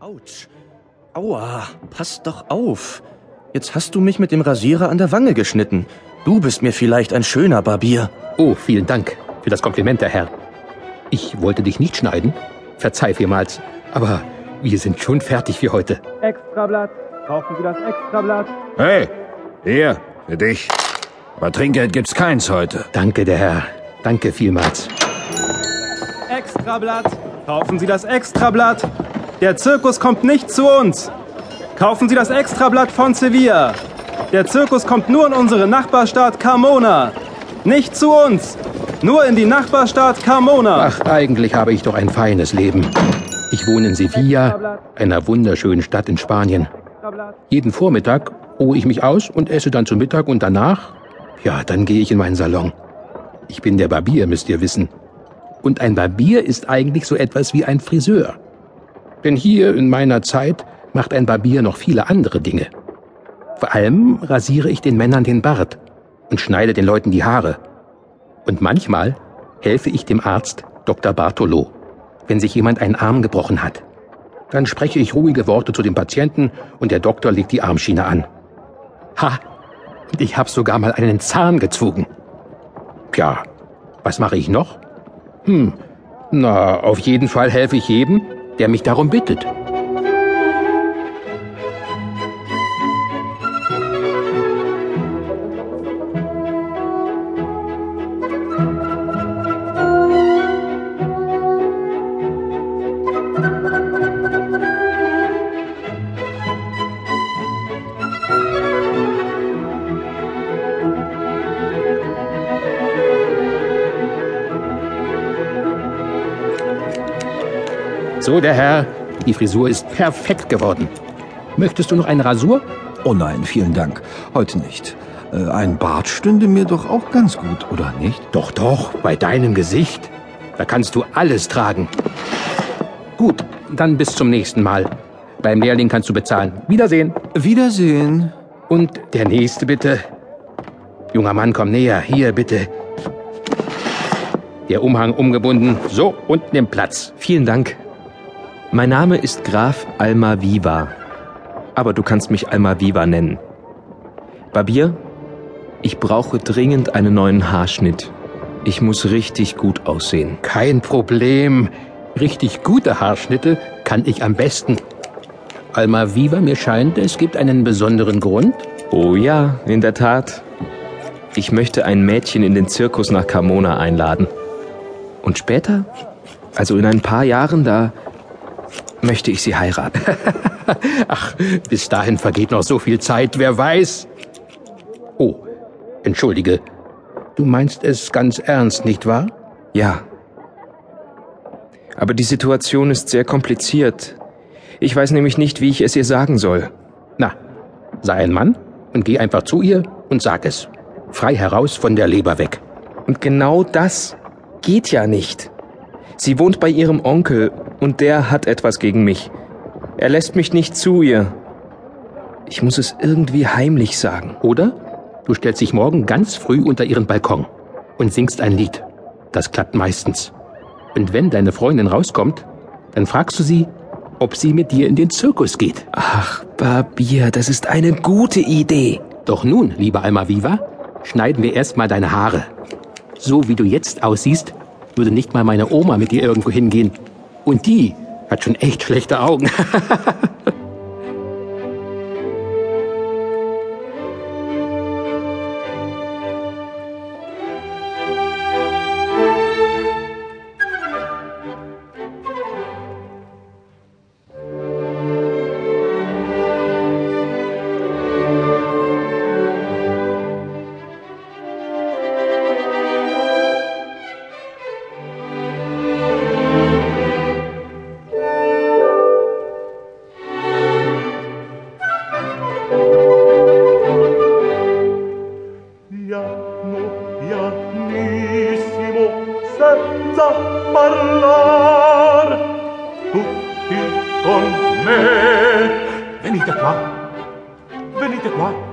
Autsch. Aua, pass doch auf. Jetzt hast du mich mit dem Rasierer an der Wange geschnitten. Du bist mir vielleicht ein schöner Barbier. Oh, vielen Dank für das Kompliment, der Herr. Ich wollte dich nicht schneiden. Verzeih vielmals. Aber wir sind schon fertig für heute. Extrablatt. Kaufen Sie das Extrablatt. Hey, hier, für dich. Aber Trinkgeld gibt's keins heute. Danke, der Herr. Danke vielmals. Extrablatt. Kaufen Sie das Extrablatt. Der Zirkus kommt nicht zu uns. Kaufen Sie das Extrablatt von Sevilla. Der Zirkus kommt nur in unsere Nachbarstadt Carmona. Nicht zu uns. Nur in die Nachbarstadt Carmona. Ach, eigentlich habe ich doch ein feines Leben. Ich wohne in Sevilla, einer wunderschönen Stadt in Spanien. Jeden Vormittag ruhe ich mich aus und esse dann zu Mittag und danach, ja, dann gehe ich in meinen Salon. Ich bin der Barbier, müsst ihr wissen. Und ein Barbier ist eigentlich so etwas wie ein Friseur. Denn hier in meiner Zeit macht ein Barbier noch viele andere Dinge. Vor allem rasiere ich den Männern den Bart und schneide den Leuten die Haare. Und manchmal helfe ich dem Arzt Dr. Bartolo, wenn sich jemand einen Arm gebrochen hat. Dann spreche ich ruhige Worte zu dem Patienten und der Doktor legt die Armschiene an. Ha! Und ich habe sogar mal einen Zahn gezogen. Tja, was mache ich noch? Hm, na, auf jeden Fall helfe ich jedem, der mich darum bittet. So, der Herr, die Frisur ist perfekt geworden. Möchtest du noch eine Rasur? Oh nein, vielen Dank. Heute nicht. Äh, ein Bart stünde mir doch auch ganz gut, oder nicht? Doch, doch, bei deinem Gesicht. Da kannst du alles tragen. Gut, dann bis zum nächsten Mal. Beim Lehrling kannst du bezahlen. Wiedersehen. Wiedersehen. Und der nächste bitte. Junger Mann, komm näher. Hier, bitte. Der Umhang umgebunden. So, und nimm Platz. Vielen Dank. Mein Name ist Graf Almaviva. Aber du kannst mich Almaviva nennen. Barbier, ich brauche dringend einen neuen Haarschnitt. Ich muss richtig gut aussehen. Kein Problem. Richtig gute Haarschnitte kann ich am besten. Alma Viva, mir scheint, es gibt einen besonderen Grund. Oh ja, in der Tat. Ich möchte ein Mädchen in den Zirkus nach Carmona einladen. Und später, also in ein paar Jahren, da möchte ich sie heiraten. Ach, bis dahin vergeht noch so viel Zeit, wer weiß. Oh, entschuldige. Du meinst es ganz ernst, nicht wahr? Ja. Aber die Situation ist sehr kompliziert. Ich weiß nämlich nicht, wie ich es ihr sagen soll. Na, sei ein Mann und geh einfach zu ihr und sag es. Frei heraus von der Leber weg. Und genau das geht ja nicht. Sie wohnt bei ihrem Onkel und der hat etwas gegen mich. Er lässt mich nicht zu ihr. Ich muss es irgendwie heimlich sagen. Oder du stellst dich morgen ganz früh unter ihren Balkon und singst ein Lied. Das klappt meistens. Und wenn deine Freundin rauskommt, dann fragst du sie, ob sie mit dir in den Zirkus geht. Ach, Barbier, das ist eine gute Idee. Doch nun, liebe Alma Viva, schneiden wir erstmal deine Haare. So wie du jetzt aussiehst, würde nicht mal meine Oma mit dir irgendwo hingehen. Und die hat schon echt schlechte Augen. parlar. Tutti con me. Venite qua. Venite qua